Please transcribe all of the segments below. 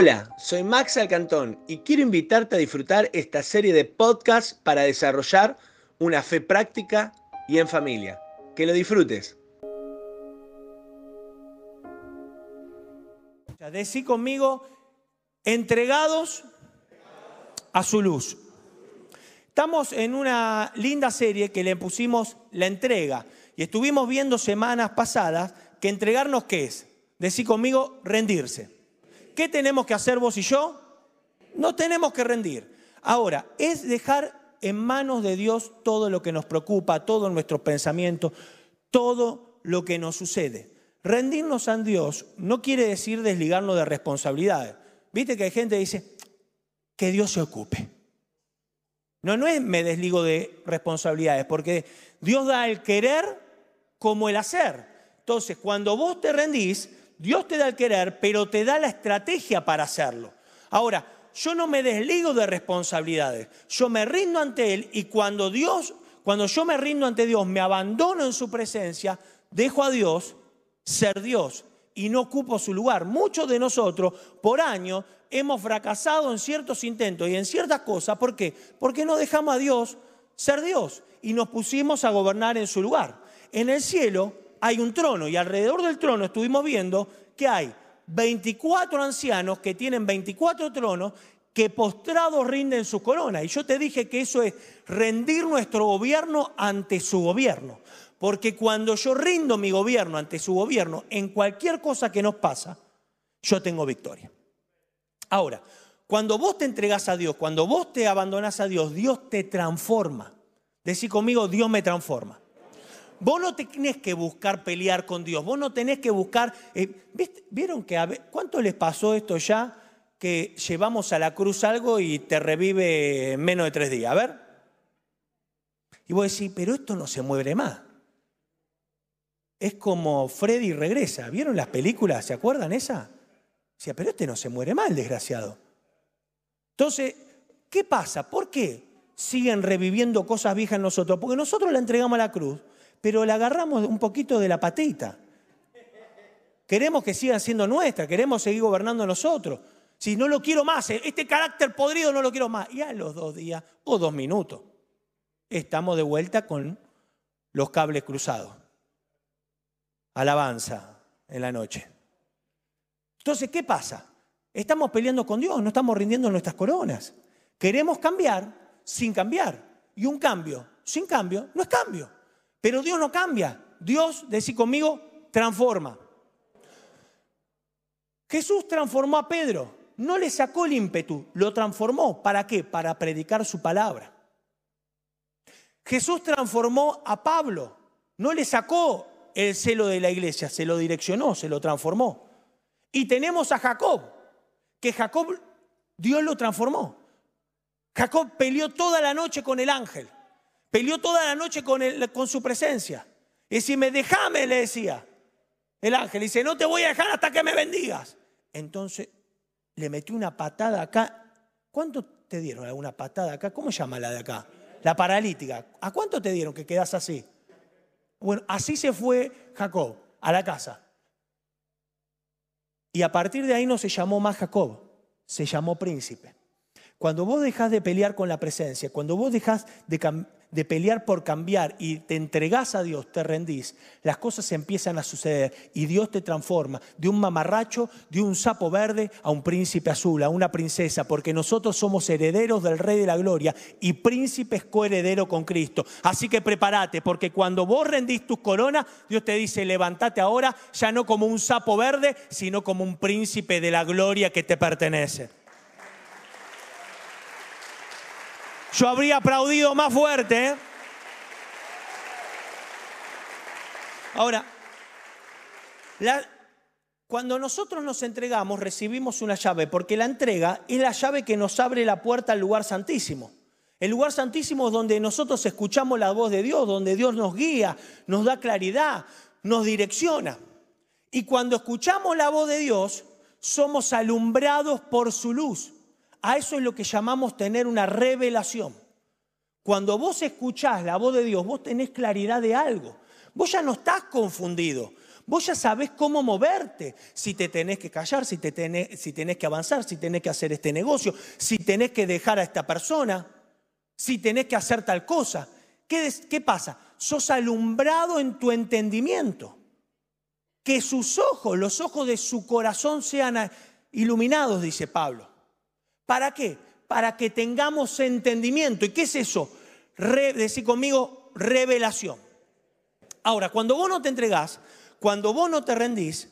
Hola, soy Max Alcantón y quiero invitarte a disfrutar esta serie de podcasts para desarrollar una fe práctica y en familia. Que lo disfrutes. Decí conmigo, entregados a su luz. Estamos en una linda serie que le pusimos la entrega y estuvimos viendo semanas pasadas que entregarnos qué es. Decí conmigo, rendirse. ¿Qué tenemos que hacer vos y yo? No tenemos que rendir. Ahora, es dejar en manos de Dios todo lo que nos preocupa, todo nuestro pensamiento, todo lo que nos sucede. Rendirnos a Dios no quiere decir desligarnos de responsabilidades. Viste que hay gente que dice, que Dios se ocupe. No, no es me desligo de responsabilidades, porque Dios da el querer como el hacer. Entonces, cuando vos te rendís, Dios te da el querer, pero te da la estrategia para hacerlo. Ahora, yo no me desligo de responsabilidades, yo me rindo ante Él y cuando Dios, cuando yo me rindo ante Dios, me abandono en su presencia, dejo a Dios ser Dios y no ocupo su lugar. Muchos de nosotros por años hemos fracasado en ciertos intentos y en ciertas cosas. ¿Por qué? Porque no dejamos a Dios ser Dios y nos pusimos a gobernar en su lugar. En el cielo hay un trono y alrededor del trono estuvimos viendo que hay 24 ancianos que tienen 24 tronos que postrados rinden su corona. Y yo te dije que eso es rendir nuestro gobierno ante su gobierno. Porque cuando yo rindo mi gobierno ante su gobierno, en cualquier cosa que nos pasa, yo tengo victoria. Ahora, cuando vos te entregas a Dios, cuando vos te abandonás a Dios, Dios te transforma. Decí conmigo, Dios me transforma. Vos no tenés que buscar pelear con Dios, vos no tenés que buscar... Eh, ¿Vieron que a cuánto les pasó esto ya que llevamos a la cruz algo y te revive en menos de tres días? A ver. Y vos decís, pero esto no se mueve más. Es como Freddy regresa. ¿Vieron las películas? ¿Se acuerdan esa? Decía, pero este no se muere mal, desgraciado. Entonces, ¿qué pasa? ¿Por qué siguen reviviendo cosas viejas en nosotros? Porque nosotros la entregamos a la cruz pero la agarramos un poquito de la patita. Queremos que sigan siendo nuestra, queremos seguir gobernando nosotros. Si no lo quiero más, este carácter podrido no lo quiero más. Y a los dos días o dos minutos estamos de vuelta con los cables cruzados. Alabanza en la noche. Entonces, ¿qué pasa? Estamos peleando con Dios, no estamos rindiendo nuestras coronas. Queremos cambiar sin cambiar. Y un cambio sin cambio no es cambio. Pero Dios no cambia. Dios, decir conmigo, transforma. Jesús transformó a Pedro. No le sacó el ímpetu, lo transformó. ¿Para qué? Para predicar su palabra. Jesús transformó a Pablo. No le sacó el celo de la iglesia, se lo direccionó, se lo transformó. Y tenemos a Jacob, que Jacob, Dios lo transformó. Jacob peleó toda la noche con el ángel. Peleó toda la noche con, con su presencia. Y si me dejame, le decía el ángel. Dice, no te voy a dejar hasta que me bendigas. Entonces le metió una patada acá. ¿Cuánto te dieron alguna patada acá? ¿Cómo se llama la de acá? La paralítica. ¿A cuánto te dieron que quedas así? Bueno, así se fue Jacob a la casa. Y a partir de ahí no se llamó más Jacob, se llamó príncipe. Cuando vos dejás de pelear con la presencia, cuando vos dejás de, de pelear por cambiar y te entregás a Dios, te rendís, las cosas empiezan a suceder y Dios te transforma de un mamarracho, de un sapo verde a un príncipe azul, a una princesa, porque nosotros somos herederos del Rey de la Gloria y príncipes coheredero con Cristo. Así que prepárate, porque cuando vos rendís tus coronas, Dios te dice, levántate ahora, ya no como un sapo verde, sino como un príncipe de la gloria que te pertenece. Yo habría aplaudido más fuerte. ¿eh? Ahora, cuando nosotros nos entregamos, recibimos una llave, porque la entrega es la llave que nos abre la puerta al lugar santísimo. El lugar santísimo es donde nosotros escuchamos la voz de Dios, donde Dios nos guía, nos da claridad, nos direcciona. Y cuando escuchamos la voz de Dios, somos alumbrados por su luz. A eso es lo que llamamos tener una revelación. Cuando vos escuchás la voz de Dios, vos tenés claridad de algo. Vos ya no estás confundido. Vos ya sabés cómo moverte, si te tenés que callar, si, te tenés, si tenés que avanzar, si tenés que hacer este negocio, si tenés que dejar a esta persona, si tenés que hacer tal cosa. ¿Qué, qué pasa? Sos alumbrado en tu entendimiento. Que sus ojos, los ojos de su corazón sean iluminados, dice Pablo. ¿Para qué? Para que tengamos entendimiento. ¿Y qué es eso? decir conmigo, revelación. Ahora, cuando vos no te entregás, cuando vos no te rendís,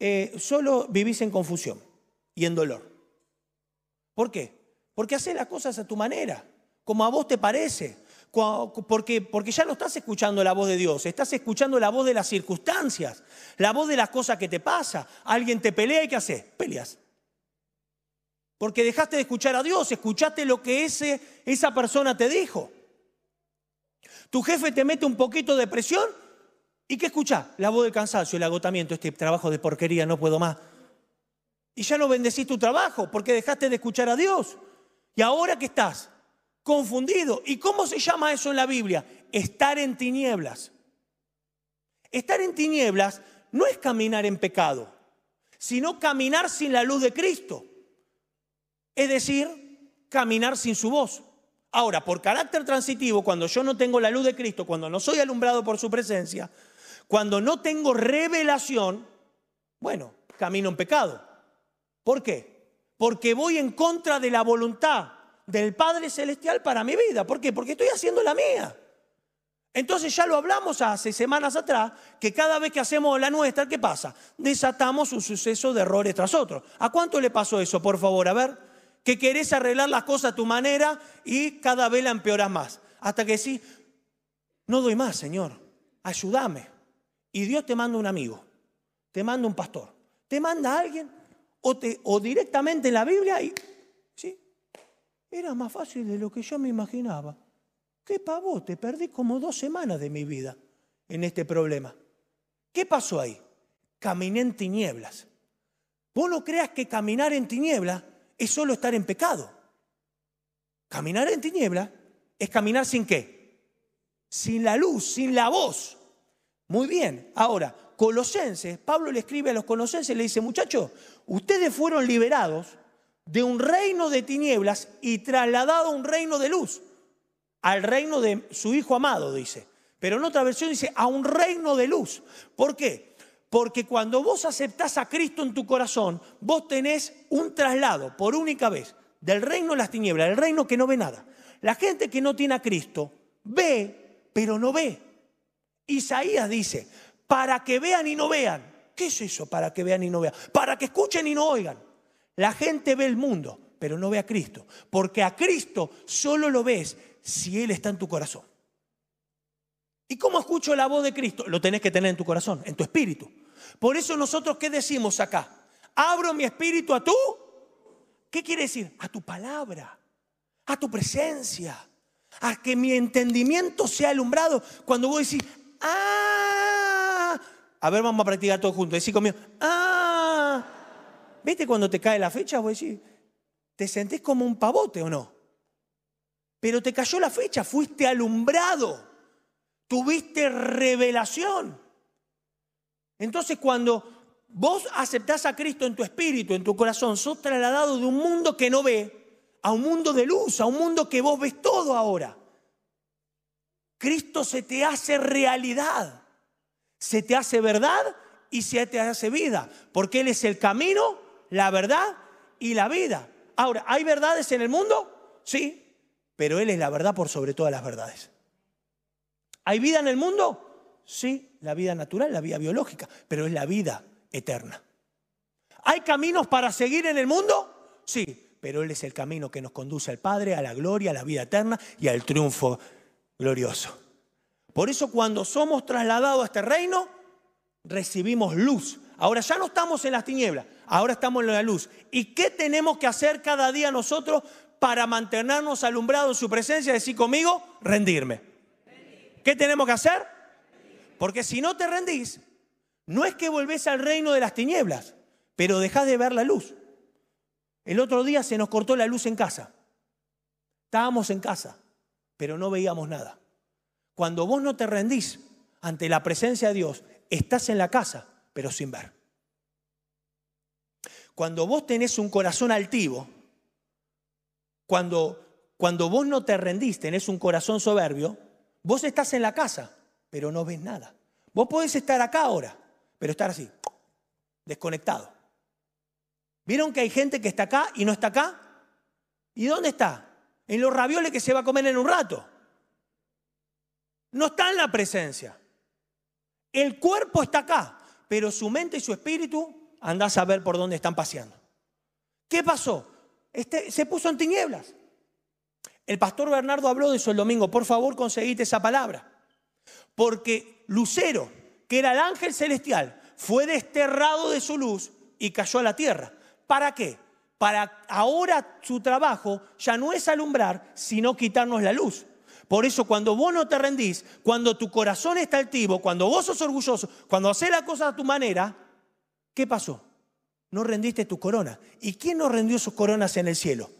eh, solo vivís en confusión y en dolor. ¿Por qué? Porque haces las cosas a tu manera, como a vos te parece. Porque, porque ya no estás escuchando la voz de Dios, estás escuchando la voz de las circunstancias, la voz de las cosas que te pasa. Alguien te pelea y ¿qué haces? Peleas. Porque dejaste de escuchar a Dios, escuchaste lo que ese, esa persona te dijo. Tu jefe te mete un poquito de presión y ¿qué escuchás? La voz del cansancio, el agotamiento, este trabajo de porquería, no puedo más. Y ya no bendecís tu trabajo porque dejaste de escuchar a Dios. Y ahora que estás confundido. ¿Y cómo se llama eso en la Biblia? Estar en tinieblas. Estar en tinieblas no es caminar en pecado, sino caminar sin la luz de Cristo. Es decir, caminar sin su voz. Ahora, por carácter transitivo, cuando yo no tengo la luz de Cristo, cuando no soy alumbrado por su presencia, cuando no tengo revelación, bueno, camino en pecado. ¿Por qué? Porque voy en contra de la voluntad del Padre Celestial para mi vida. ¿Por qué? Porque estoy haciendo la mía. Entonces ya lo hablamos hace semanas atrás, que cada vez que hacemos la nuestra, ¿qué pasa? Desatamos un suceso de errores tras otro. ¿A cuánto le pasó eso, por favor? A ver que querés arreglar las cosas a tu manera y cada vez la empeoras más. Hasta que sí, no doy más, Señor, ayúdame. Y Dios te manda un amigo, te manda un pastor, te manda a alguien o, te, o directamente en la Biblia y, sí, era más fácil de lo que yo me imaginaba. ¿Qué te Perdí como dos semanas de mi vida en este problema. ¿Qué pasó ahí? Caminé en tinieblas. Vos no creas que caminar en tinieblas es solo estar en pecado. Caminar en tiniebla es caminar sin qué? Sin la luz, sin la voz. Muy bien, ahora, Colosenses, Pablo le escribe a los Colosenses, le dice, muchachos, ustedes fueron liberados de un reino de tinieblas y trasladados a un reino de luz, al reino de su Hijo amado, dice. Pero en otra versión dice, a un reino de luz. ¿Por qué? Porque cuando vos aceptás a Cristo en tu corazón, vos tenés un traslado por única vez del reino de las tinieblas, del reino que no ve nada. La gente que no tiene a Cristo ve, pero no ve. Isaías dice, para que vean y no vean. ¿Qué es eso para que vean y no vean? Para que escuchen y no oigan. La gente ve el mundo, pero no ve a Cristo. Porque a Cristo solo lo ves si Él está en tu corazón. ¿Y cómo escucho la voz de Cristo? Lo tenés que tener en tu corazón, en tu espíritu. Por eso nosotros, ¿qué decimos acá? Abro mi espíritu a tú. ¿Qué quiere decir? A tu palabra, a tu presencia, a que mi entendimiento sea alumbrado. Cuando voy a decir, ah, a ver, vamos a practicar todo juntos. Decir conmigo, ah, ¿viste cuando te cae la fecha? Voy a decir, ¿te sentís como un pavote o no? Pero te cayó la fecha, fuiste alumbrado, tuviste revelación. Entonces cuando vos aceptás a Cristo en tu espíritu, en tu corazón, sos trasladado de un mundo que no ve a un mundo de luz, a un mundo que vos ves todo ahora. Cristo se te hace realidad, se te hace verdad y se te hace vida, porque Él es el camino, la verdad y la vida. Ahora, ¿hay verdades en el mundo? Sí, pero Él es la verdad por sobre todas las verdades. ¿Hay vida en el mundo? Sí, la vida natural, la vida biológica, pero es la vida eterna. ¿Hay caminos para seguir en el mundo? Sí, pero Él es el camino que nos conduce al Padre, a la gloria, a la vida eterna y al triunfo glorioso. Por eso cuando somos trasladados a este reino, recibimos luz. Ahora ya no estamos en las tinieblas, ahora estamos en la luz. ¿Y qué tenemos que hacer cada día nosotros para mantenernos alumbrados en su presencia? Decir conmigo, rendirme. ¿Qué tenemos que hacer? Porque si no te rendís, no es que volvés al reino de las tinieblas, pero dejás de ver la luz. El otro día se nos cortó la luz en casa. Estábamos en casa, pero no veíamos nada. Cuando vos no te rendís ante la presencia de Dios, estás en la casa, pero sin ver. Cuando vos tenés un corazón altivo, cuando, cuando vos no te rendís, tenés un corazón soberbio, vos estás en la casa, pero no ves nada. Vos podés estar acá ahora, pero estar así, desconectado. ¿Vieron que hay gente que está acá y no está acá? ¿Y dónde está? En los ravioles que se va a comer en un rato. No está en la presencia. El cuerpo está acá, pero su mente y su espíritu andás a ver por dónde están paseando. ¿Qué pasó? Este, se puso en tinieblas. El pastor Bernardo habló de eso el domingo. Por favor, conseguite esa palabra. Porque Lucero, que era el ángel celestial, fue desterrado de su luz y cayó a la tierra. ¿Para qué? Para ahora su trabajo ya no es alumbrar, sino quitarnos la luz. Por eso cuando vos no te rendís, cuando tu corazón está altivo, cuando vos sos orgulloso, cuando haces la cosa a tu manera, ¿qué pasó? No rendiste tu corona. ¿Y quién no rendió sus coronas en el cielo?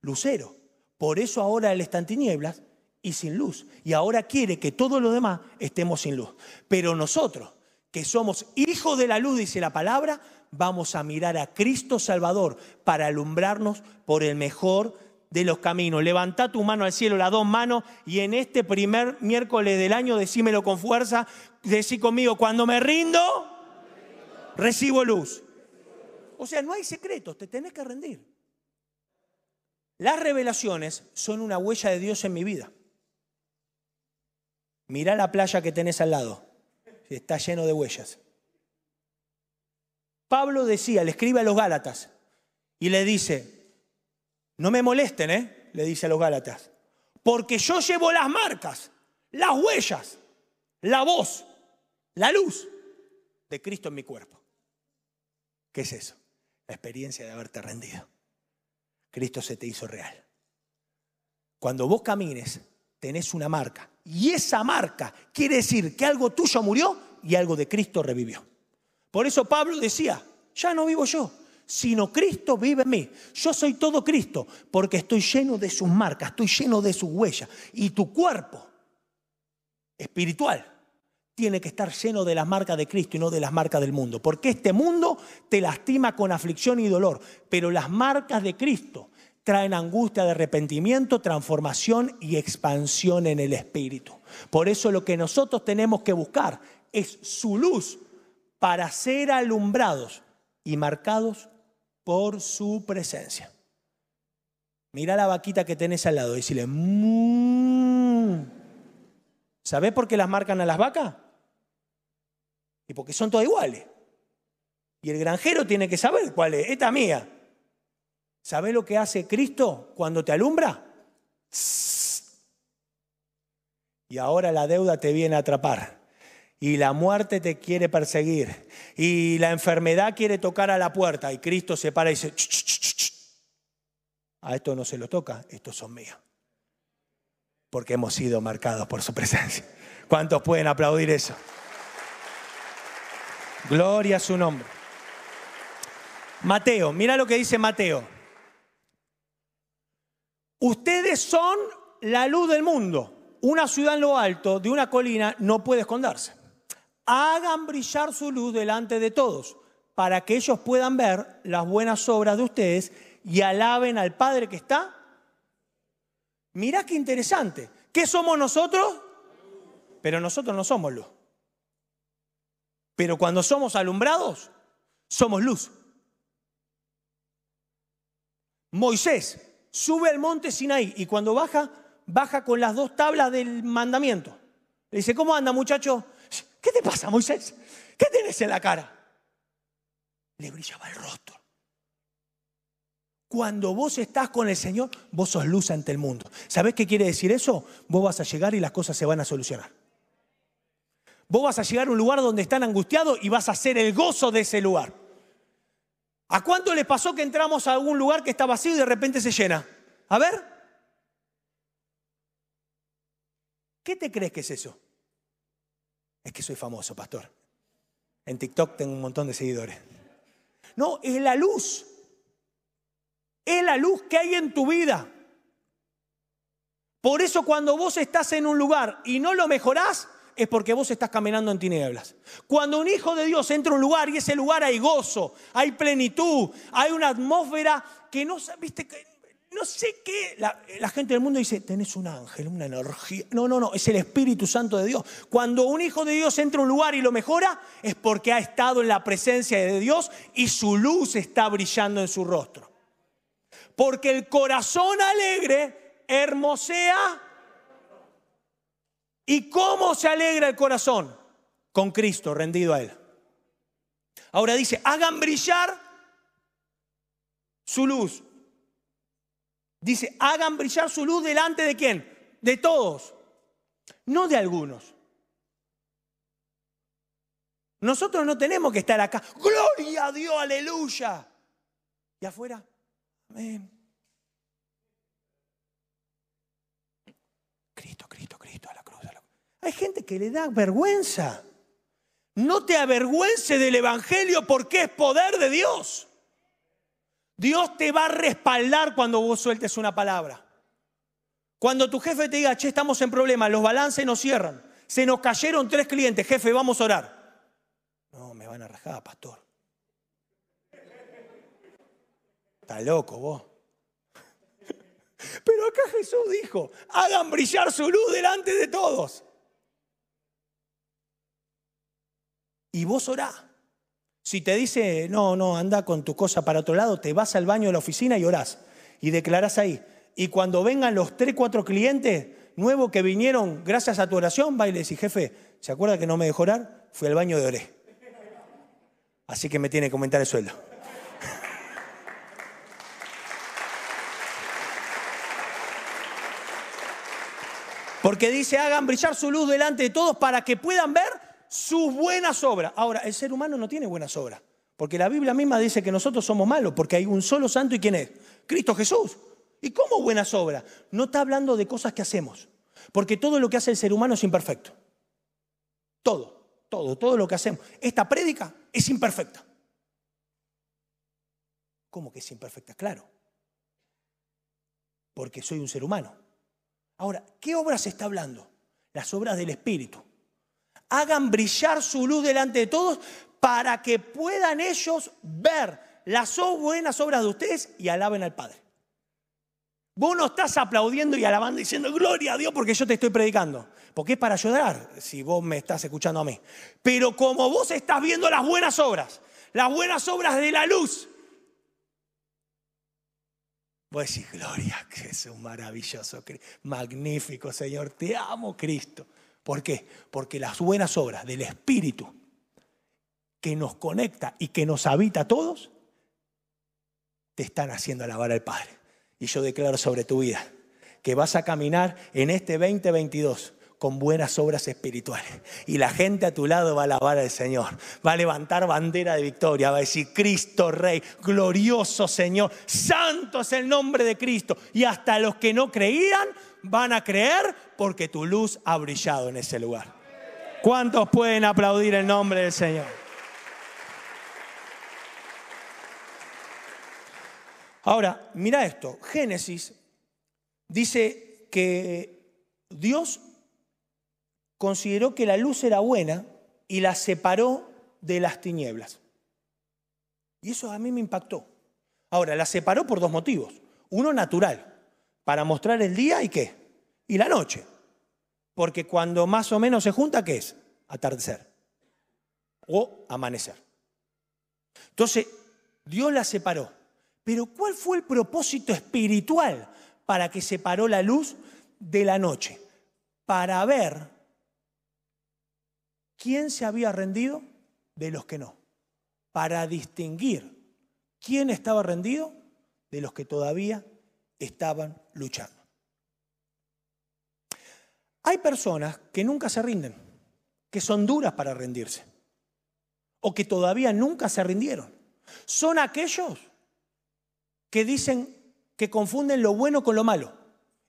Lucero. Por eso ahora él está en tinieblas y sin luz. Y ahora quiere que todo lo demás estemos sin luz. Pero nosotros, que somos hijos de la luz, dice la palabra, vamos a mirar a Cristo Salvador para alumbrarnos por el mejor de los caminos. Levanta tu mano al cielo, las dos manos, y en este primer miércoles del año, decímelo con fuerza, decí conmigo, cuando me rindo, recibo luz. O sea, no hay secretos, te tenés que rendir. Las revelaciones son una huella de Dios en mi vida. Mirá la playa que tenés al lado, está lleno de huellas. Pablo decía, le escribe a los Gálatas y le dice, no me molesten, ¿eh? le dice a los Gálatas. Porque yo llevo las marcas, las huellas, la voz, la luz de Cristo en mi cuerpo. ¿Qué es eso? La experiencia de haberte rendido. Cristo se te hizo real. Cuando vos camines, tenés una marca. Y esa marca quiere decir que algo tuyo murió y algo de Cristo revivió. Por eso Pablo decía, ya no vivo yo, sino Cristo vive en mí. Yo soy todo Cristo porque estoy lleno de sus marcas, estoy lleno de sus huellas. Y tu cuerpo espiritual tiene que estar lleno de las marcas de Cristo y no de las marcas del mundo. Porque este mundo te lastima con aflicción y dolor, pero las marcas de Cristo traen angustia de arrepentimiento, transformación y expansión en el espíritu. Por eso lo que nosotros tenemos que buscar es su luz para ser alumbrados y marcados por su presencia. Mira la vaquita que tenés al lado y decirle, mmm. ¿sabés por qué las marcan a las vacas? Y porque son todas iguales. Y el granjero tiene que saber cuál es. Esta mía. ¿Sabés lo que hace Cristo cuando te alumbra? Y ahora la deuda te viene a atrapar y la muerte te quiere perseguir y la enfermedad quiere tocar a la puerta y Cristo se para y dice, a esto no se lo toca, estos son míos. Porque hemos sido marcados por su presencia. ¿Cuántos pueden aplaudir eso? Gloria a su nombre. Mateo, mira lo que dice Mateo. Ustedes son la luz del mundo. Una ciudad en lo alto de una colina no puede esconderse hagan brillar su luz delante de todos, para que ellos puedan ver las buenas obras de ustedes y alaben al Padre que está. Mirá qué interesante. ¿Qué somos nosotros? Pero nosotros no somos luz. Pero cuando somos alumbrados, somos luz. Moisés sube al monte Sinaí y cuando baja, baja con las dos tablas del mandamiento. Le dice, ¿cómo anda muchacho? ¿Qué te pasa, Moisés? ¿Qué tienes en la cara? Le brillaba el rostro. Cuando vos estás con el Señor, vos sos luz ante el mundo. ¿Sabés qué quiere decir eso? Vos vas a llegar y las cosas se van a solucionar. Vos vas a llegar a un lugar donde están angustiados y vas a ser el gozo de ese lugar. ¿A cuánto les pasó que entramos a algún lugar que está vacío y de repente se llena? A ver. ¿Qué te crees que es eso? Es que soy famoso, pastor. En TikTok tengo un montón de seguidores. No, es la luz. Es la luz que hay en tu vida. Por eso cuando vos estás en un lugar y no lo mejorás, es porque vos estás caminando en tinieblas. Cuando un hijo de Dios entra a un lugar y ese lugar hay gozo, hay plenitud, hay una atmósfera que no, viste, no sé qué. La, la, gente del mundo dice, tenés un ángel, una energía. No, no, no, es el Espíritu Santo de Dios. Cuando un hijo de Dios entra a un lugar y lo mejora, es porque ha estado en la presencia de Dios y su luz está brillando en su rostro. Porque el corazón alegre hermosea. ¿Y cómo se alegra el corazón? Con Cristo rendido a Él. Ahora dice, hagan brillar su luz Dice, hagan brillar su luz delante de quién? De todos, no de algunos. Nosotros no tenemos que estar acá, gloria a Dios, aleluya. Y afuera, amén. Cristo, Cristo, Cristo, a la cruz. A la cruz. Hay gente que le da vergüenza. No te avergüence del Evangelio porque es poder de Dios. Dios te va a respaldar cuando vos sueltes una palabra. Cuando tu jefe te diga, che, estamos en problemas, los balances nos cierran, se nos cayeron tres clientes, jefe, vamos a orar. No, me van a rajar, pastor. Está loco vos. Pero acá Jesús dijo, hagan brillar su luz delante de todos. Y vos orá. Si te dice, no, no, anda con tu cosa para otro lado, te vas al baño de la oficina y orás. Y declarás ahí. Y cuando vengan los tres, cuatro clientes nuevos que vinieron gracias a tu oración, va y le decís, jefe, ¿se acuerda que no me dejó orar? Fui al baño de oré. Así que me tiene que comentar el sueldo. Porque dice, hagan brillar su luz delante de todos para que puedan ver sus buenas obras. Ahora, el ser humano no tiene buenas obras, porque la Biblia misma dice que nosotros somos malos, porque hay un solo santo y ¿quién es? Cristo Jesús. ¿Y cómo buenas obras? No está hablando de cosas que hacemos, porque todo lo que hace el ser humano es imperfecto. Todo, todo, todo lo que hacemos. Esta prédica es imperfecta. ¿Cómo que es imperfecta? Claro. Porque soy un ser humano. Ahora, ¿qué obras está hablando? Las obras del Espíritu hagan brillar su luz delante de todos para que puedan ellos ver las buenas obras de ustedes y alaben al Padre. Vos no estás aplaudiendo y alabando diciendo gloria a Dios porque yo te estoy predicando. Porque es para ayudar si vos me estás escuchando a mí. Pero como vos estás viendo las buenas obras, las buenas obras de la luz, vos decís, gloria, es un maravilloso, magnífico Señor, te amo Cristo. ¿Por qué? Porque las buenas obras del Espíritu que nos conecta y que nos habita a todos, te están haciendo alabar al Padre. Y yo declaro sobre tu vida que vas a caminar en este 2022 con buenas obras espirituales. Y la gente a tu lado va a alabar al Señor. Va a levantar bandera de victoria. Va a decir, Cristo Rey, glorioso Señor, santo es el nombre de Cristo. Y hasta los que no creían van a creer porque tu luz ha brillado en ese lugar. ¿Cuántos pueden aplaudir el nombre del Señor? Ahora, mira esto. Génesis dice que Dios consideró que la luz era buena y la separó de las tinieblas. Y eso a mí me impactó. Ahora, la separó por dos motivos. Uno natural, para mostrar el día y qué, y la noche. Porque cuando más o menos se junta, ¿qué es? Atardecer o amanecer. Entonces, Dios la separó. Pero ¿cuál fue el propósito espiritual para que separó la luz de la noche? Para ver quién se había rendido de los que no. Para distinguir quién estaba rendido de los que todavía estaban luchando. Hay personas que nunca se rinden, que son duras para rendirse, o que todavía nunca se rindieron. Son aquellos que dicen que confunden lo bueno con lo malo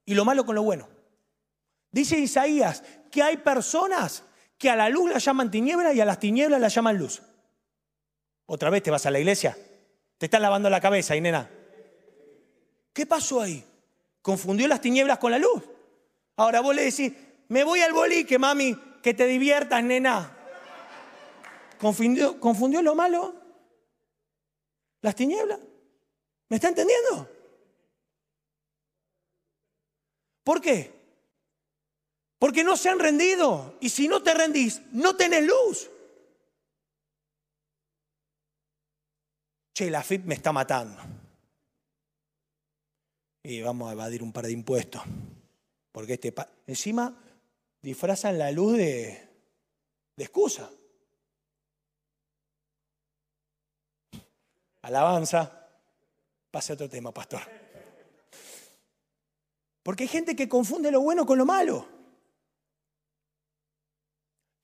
y lo malo con lo bueno. Dice Isaías que hay personas que a la luz la llaman tiniebla y a las tinieblas la llaman luz. Otra vez te vas a la iglesia, te estás lavando la cabeza, y nena. ¿Qué pasó ahí? Confundió las tinieblas con la luz. Ahora vos le decís, me voy al boliche, mami, que te diviertas, nena. ¿Confundió, ¿Confundió lo malo? ¿Las tinieblas? ¿Me está entendiendo? ¿Por qué? Porque no se han rendido. Y si no te rendís, no tenés luz. Che, la FIP me está matando. Y vamos a evadir un par de impuestos. Porque este encima disfrazan la luz de, de excusa. Alabanza. Pase otro tema, pastor. Porque hay gente que confunde lo bueno con lo malo.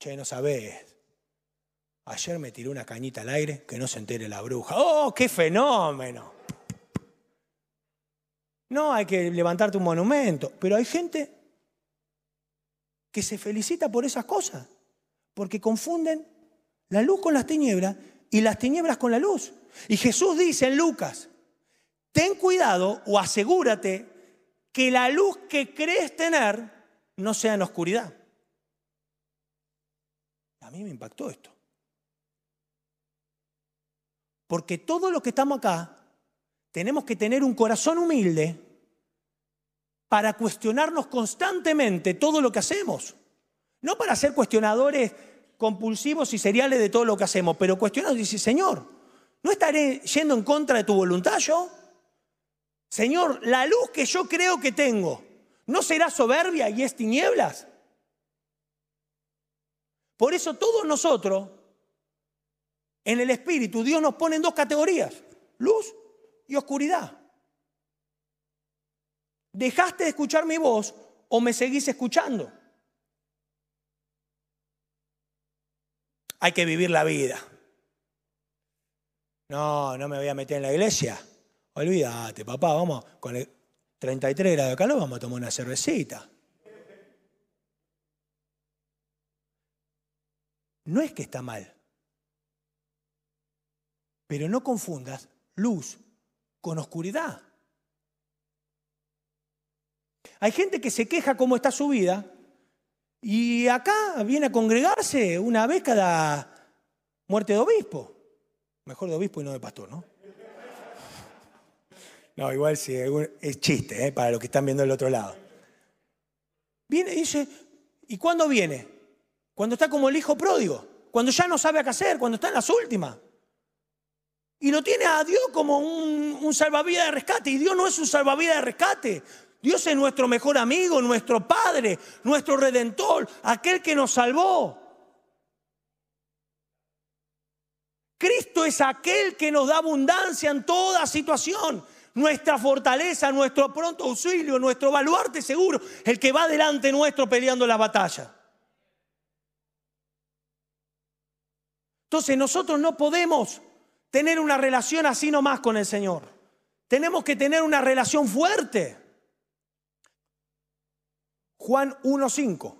Che, no sabés. Ayer me tiró una cañita al aire que no se entere la bruja. ¡Oh, qué fenómeno! No, hay que levantarte un monumento. Pero hay gente que se felicita por esas cosas. Porque confunden la luz con las tinieblas y las tinieblas con la luz. Y Jesús dice en Lucas, ten cuidado o asegúrate que la luz que crees tener no sea en oscuridad. A mí me impactó esto. Porque todo lo que estamos acá tenemos que tener un corazón humilde para cuestionarnos constantemente todo lo que hacemos. No para ser cuestionadores compulsivos y seriales de todo lo que hacemos, pero cuestionarnos y decir, Señor, ¿no estaré yendo en contra de tu voluntad yo? Señor, la luz que yo creo que tengo, ¿no será soberbia y es tinieblas? Por eso todos nosotros, en el Espíritu, Dios nos pone en dos categorías, luz y oscuridad. ¿Dejaste de escuchar mi voz o me seguís escuchando? Hay que vivir la vida. No, no me voy a meter en la iglesia. Olvídate, papá, vamos con el 33 grados de calor, vamos a tomar una cervecita. No es que está mal, pero no confundas luz con oscuridad. Hay gente que se queja cómo está su vida y acá viene a congregarse una vez cada muerte de obispo. Mejor de obispo y no de pastor, ¿no? No, igual sí, es chiste ¿eh? para los que están viendo del otro lado. Viene y dice, ¿y cuándo viene? Cuando está como el hijo pródigo, cuando ya no sabe qué hacer, cuando está en las últimas. Y lo tiene a Dios como un, un salvavidas de rescate. Y Dios no es un salvavidas de rescate. Dios es nuestro mejor amigo, nuestro Padre, nuestro Redentor, aquel que nos salvó. Cristo es aquel que nos da abundancia en toda situación nuestra fortaleza, nuestro pronto auxilio, nuestro baluarte seguro, el que va delante nuestro peleando la batalla. Entonces nosotros no podemos tener una relación así nomás con el Señor. Tenemos que tener una relación fuerte. Juan 1.5.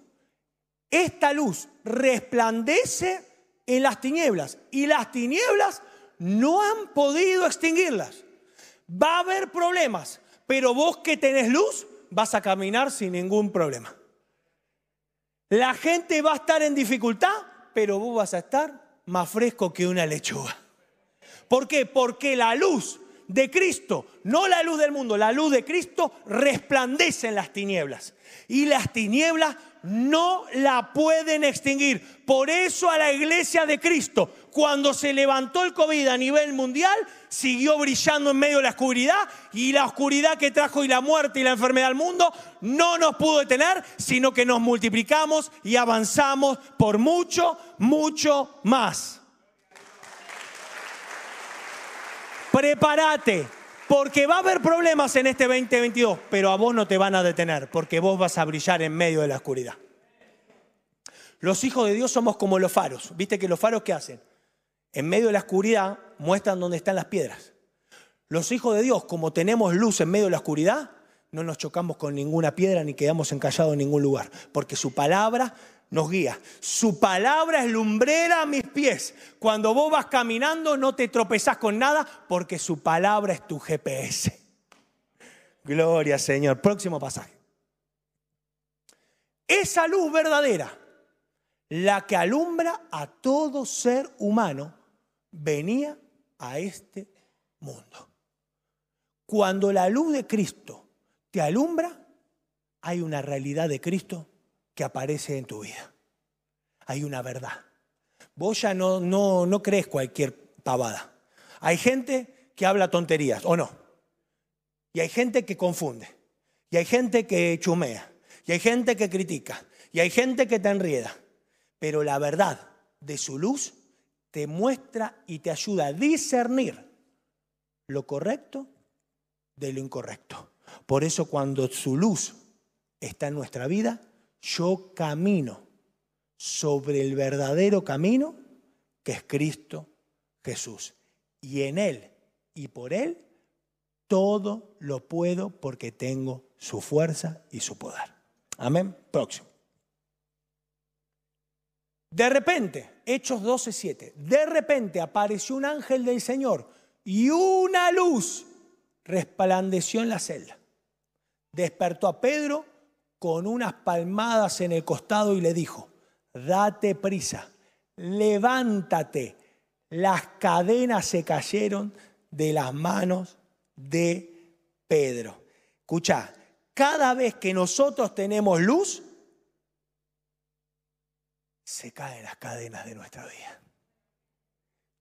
Esta luz resplandece en las tinieblas y las tinieblas no han podido extinguirlas. Va a haber problemas, pero vos que tenés luz vas a caminar sin ningún problema. La gente va a estar en dificultad, pero vos vas a estar más fresco que una lechuga. ¿Por qué? Porque la luz de Cristo, no la luz del mundo, la luz de Cristo resplandece en las tinieblas. Y las tinieblas no la pueden extinguir. Por eso a la iglesia de Cristo, cuando se levantó el COVID a nivel mundial, siguió brillando en medio de la oscuridad y la oscuridad que trajo y la muerte y la enfermedad al mundo no nos pudo detener, sino que nos multiplicamos y avanzamos por mucho, mucho más. Prepárate, porque va a haber problemas en este 2022, pero a vos no te van a detener, porque vos vas a brillar en medio de la oscuridad. Los hijos de Dios somos como los faros. ¿Viste que los faros qué hacen? En medio de la oscuridad muestran dónde están las piedras. Los hijos de Dios, como tenemos luz en medio de la oscuridad, no nos chocamos con ninguna piedra ni quedamos encallados en ningún lugar, porque su palabra nos guía. Su palabra es lumbrera a mis pies. Cuando vos vas caminando no te tropezás con nada porque su palabra es tu GPS. Gloria Señor. Próximo pasaje. esa luz verdadera, la que alumbra a todo ser humano, venía a este mundo. Cuando la luz de Cristo te alumbra, hay una realidad de Cristo que aparece en tu vida. Hay una verdad. Vos ya no, no, no crees cualquier pavada. Hay gente que habla tonterías, ¿o no? Y hay gente que confunde. Y hay gente que chumea. Y hay gente que critica. Y hay gente que te enrieda. Pero la verdad de su luz te muestra y te ayuda a discernir lo correcto de lo incorrecto. Por eso cuando su luz está en nuestra vida, yo camino sobre el verdadero camino que es Cristo Jesús. Y en Él y por Él todo lo puedo porque tengo su fuerza y su poder. Amén. Próximo. De repente, Hechos 12:7, de repente apareció un ángel del Señor y una luz resplandeció en la celda. Despertó a Pedro con unas palmadas en el costado y le dijo, date prisa, levántate. Las cadenas se cayeron de las manos de Pedro. Escucha, cada vez que nosotros tenemos luz, se caen las cadenas de nuestra vida.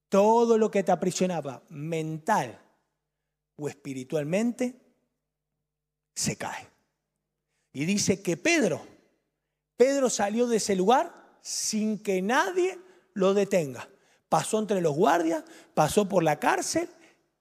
Todo lo que te aprisionaba mental o espiritualmente, se cae. Y dice que Pedro, Pedro salió de ese lugar sin que nadie lo detenga. Pasó entre los guardias, pasó por la cárcel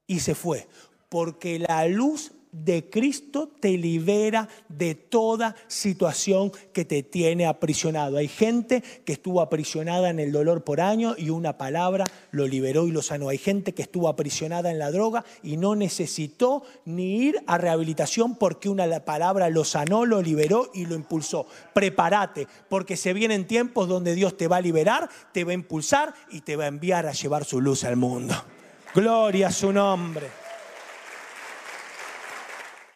y se fue. Porque la luz de Cristo te libera de toda situación que te tiene aprisionado. Hay gente que estuvo aprisionada en el dolor por años y una palabra lo liberó y lo sanó. Hay gente que estuvo aprisionada en la droga y no necesitó ni ir a rehabilitación porque una palabra lo sanó, lo liberó y lo impulsó. Prepárate porque se vienen tiempos donde Dios te va a liberar, te va a impulsar y te va a enviar a llevar su luz al mundo. Gloria a su nombre.